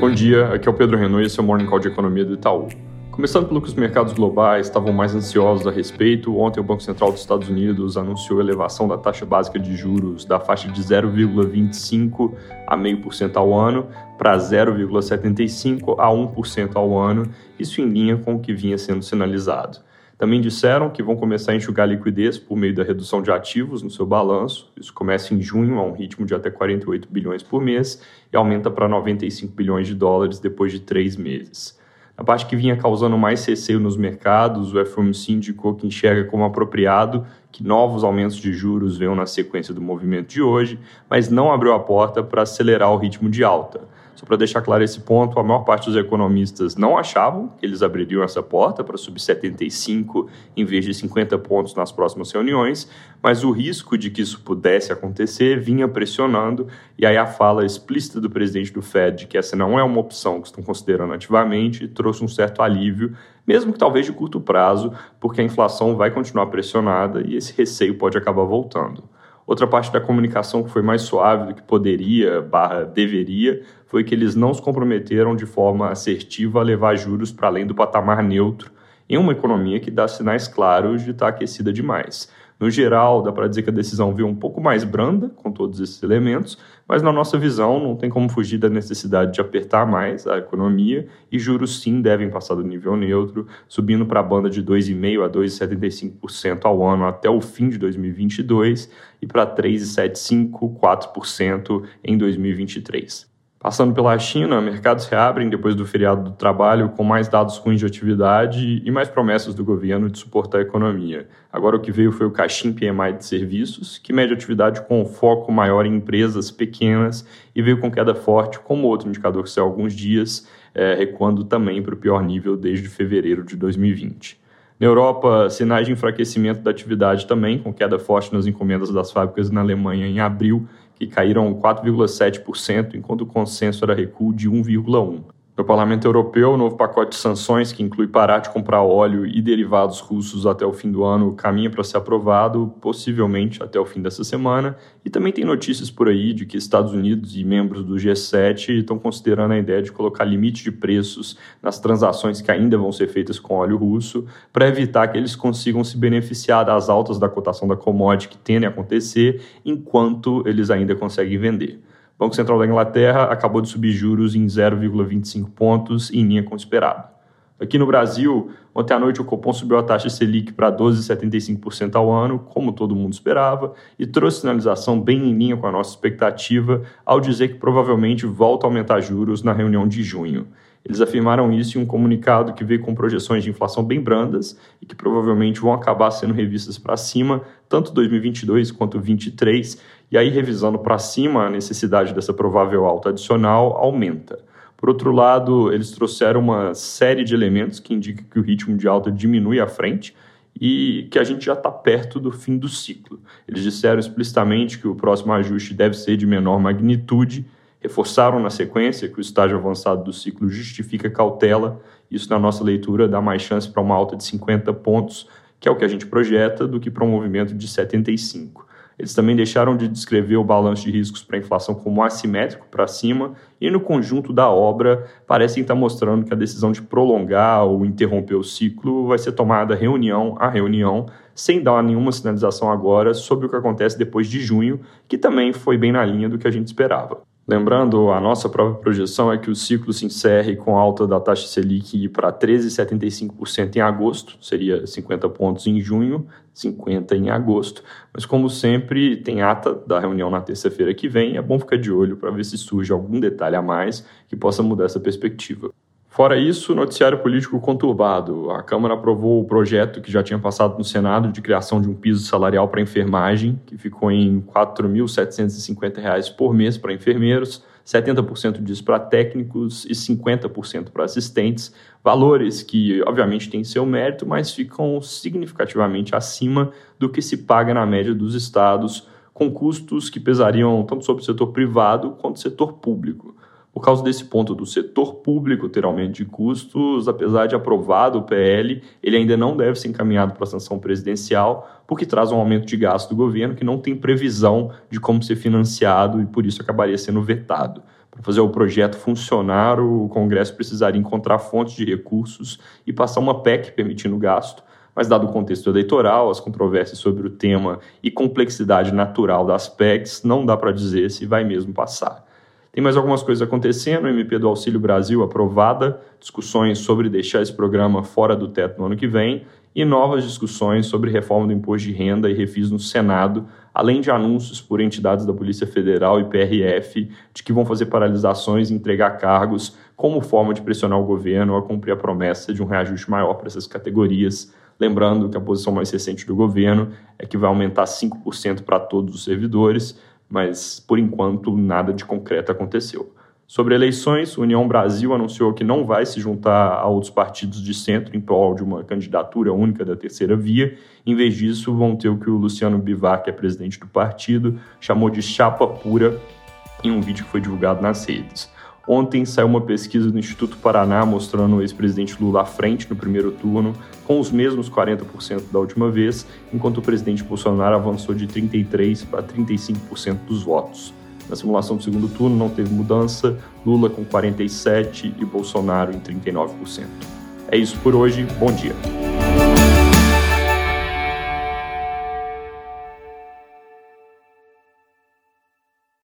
Bom dia, aqui é o Pedro Renault e esse é o Morning Call de Economia do Itaú. Começando pelo que os mercados globais estavam mais ansiosos a respeito, ontem o Banco Central dos Estados Unidos anunciou a elevação da taxa básica de juros da faixa de 0,25 a 0,5% ao ano para 0,75 a 1% ao ano, isso em linha com o que vinha sendo sinalizado. Também disseram que vão começar a enxugar liquidez por meio da redução de ativos no seu balanço. Isso começa em junho a um ritmo de até 48 bilhões por mês e aumenta para 95 bilhões de dólares depois de três meses. A parte que vinha causando mais receio nos mercados, o FOMC indicou que enxerga como apropriado que novos aumentos de juros venham na sequência do movimento de hoje, mas não abriu a porta para acelerar o ritmo de alta. Só para deixar claro esse ponto, a maior parte dos economistas não achavam que eles abririam essa porta para subir 75 em vez de 50 pontos nas próximas reuniões, mas o risco de que isso pudesse acontecer vinha pressionando, e aí a fala explícita do presidente do Fed de que essa não é uma opção que estão considerando ativamente trouxe um certo alívio, mesmo que talvez de curto prazo, porque a inflação vai continuar pressionada e esse receio pode acabar voltando. Outra parte da comunicação que foi mais suave do que poderia, barra deveria, foi que eles não se comprometeram de forma assertiva a levar juros para além do patamar neutro em uma economia que dá sinais claros de estar aquecida demais. No geral, dá para dizer que a decisão veio um pouco mais branda com todos esses elementos, mas na nossa visão não tem como fugir da necessidade de apertar mais a economia e juros sim devem passar do nível neutro, subindo para a banda de 2,5% a 2,75% ao ano até o fim de 2022 e para 3,75%, 4% em 2023. Passando pela China, mercados reabrem depois do feriado do trabalho com mais dados ruins de atividade e mais promessas do governo de suportar a economia. Agora o que veio foi o Caixin PMI de serviços, que mede atividade com foco maior em empresas pequenas e veio com queda forte, como outro indicador que saiu há alguns dias, é, recuando também para o pior nível desde fevereiro de 2020. Na Europa, sinais de enfraquecimento da atividade também, com queda forte nas encomendas das fábricas na Alemanha em abril que caíram 4,7%, enquanto o consenso era recuo de 1,1%. No Parlamento Europeu, o novo pacote de sanções, que inclui parar de comprar óleo e derivados russos até o fim do ano, caminha para ser aprovado, possivelmente até o fim dessa semana. E também tem notícias por aí de que Estados Unidos e membros do G7 estão considerando a ideia de colocar limite de preços nas transações que ainda vão ser feitas com óleo russo, para evitar que eles consigam se beneficiar das altas da cotação da commodity que tendem a acontecer, enquanto eles ainda conseguem vender. O Banco Central da Inglaterra acabou de subir juros em 0,25 pontos, em linha com o esperado. Aqui no Brasil, ontem à noite o Copom subiu a taxa Selic para 12,75% ao ano, como todo mundo esperava, e trouxe sinalização bem em linha com a nossa expectativa ao dizer que provavelmente volta a aumentar juros na reunião de junho. Eles afirmaram isso em um comunicado que veio com projeções de inflação bem brandas e que provavelmente vão acabar sendo revistas para cima, tanto 2022 quanto 2023, e aí revisando para cima a necessidade dessa provável alta adicional aumenta. Por outro lado, eles trouxeram uma série de elementos que indicam que o ritmo de alta diminui à frente e que a gente já está perto do fim do ciclo. Eles disseram explicitamente que o próximo ajuste deve ser de menor magnitude reforçaram na sequência que o estágio avançado do ciclo justifica cautela. Isso, na nossa leitura, dá mais chance para uma alta de 50 pontos, que é o que a gente projeta, do que para um movimento de 75. Eles também deixaram de descrever o balanço de riscos para a inflação como assimétrico para cima, e no conjunto da obra parecem estar mostrando que a decisão de prolongar ou interromper o ciclo vai ser tomada reunião a reunião, sem dar nenhuma sinalização agora sobre o que acontece depois de junho, que também foi bem na linha do que a gente esperava. Lembrando, a nossa própria projeção é que o ciclo se encerre com alta da taxa Selic para 13,75% em agosto, seria 50 pontos em junho, 50 em agosto. Mas como sempre, tem ata da reunião na terça-feira que vem, é bom ficar de olho para ver se surge algum detalhe a mais que possa mudar essa perspectiva. Fora isso, noticiário político conturbado. A Câmara aprovou o projeto que já tinha passado no Senado de criação de um piso salarial para enfermagem, que ficou em R$ 4.750 por mês para enfermeiros, 70% disso para técnicos e 50% para assistentes. Valores que, obviamente, têm seu mérito, mas ficam significativamente acima do que se paga na média dos estados, com custos que pesariam tanto sobre o setor privado quanto o setor público. Por causa desse ponto do setor público ter aumento de custos, apesar de aprovado o PL, ele ainda não deve ser encaminhado para a sanção presidencial, porque traz um aumento de gasto do governo que não tem previsão de como ser financiado e por isso acabaria sendo vetado. Para fazer o projeto funcionar, o Congresso precisaria encontrar fontes de recursos e passar uma PEC permitindo o gasto, mas, dado o contexto eleitoral, as controvérsias sobre o tema e complexidade natural das PECs, não dá para dizer se vai mesmo passar. Tem mais algumas coisas acontecendo, o MP do Auxílio Brasil aprovada, discussões sobre deixar esse programa fora do teto no ano que vem e novas discussões sobre reforma do imposto de renda e refis no Senado, além de anúncios por entidades da Polícia Federal e PRF de que vão fazer paralisações e entregar cargos como forma de pressionar o governo a cumprir a promessa de um reajuste maior para essas categorias. Lembrando que a posição mais recente do governo é que vai aumentar 5% para todos os servidores, mas por enquanto nada de concreto aconteceu. Sobre eleições, União Brasil anunciou que não vai se juntar a outros partidos de centro em prol de uma candidatura única da terceira via. Em vez disso, vão ter o que o Luciano Bivar, que é presidente do partido, chamou de chapa pura em um vídeo que foi divulgado nas redes. Ontem saiu uma pesquisa do Instituto Paraná mostrando o ex-presidente Lula à frente no primeiro turno, com os mesmos 40% da última vez, enquanto o presidente Bolsonaro avançou de 33% para 35% dos votos. Na simulação do segundo turno não teve mudança, Lula com 47% e Bolsonaro em 39%. É isso por hoje, bom dia.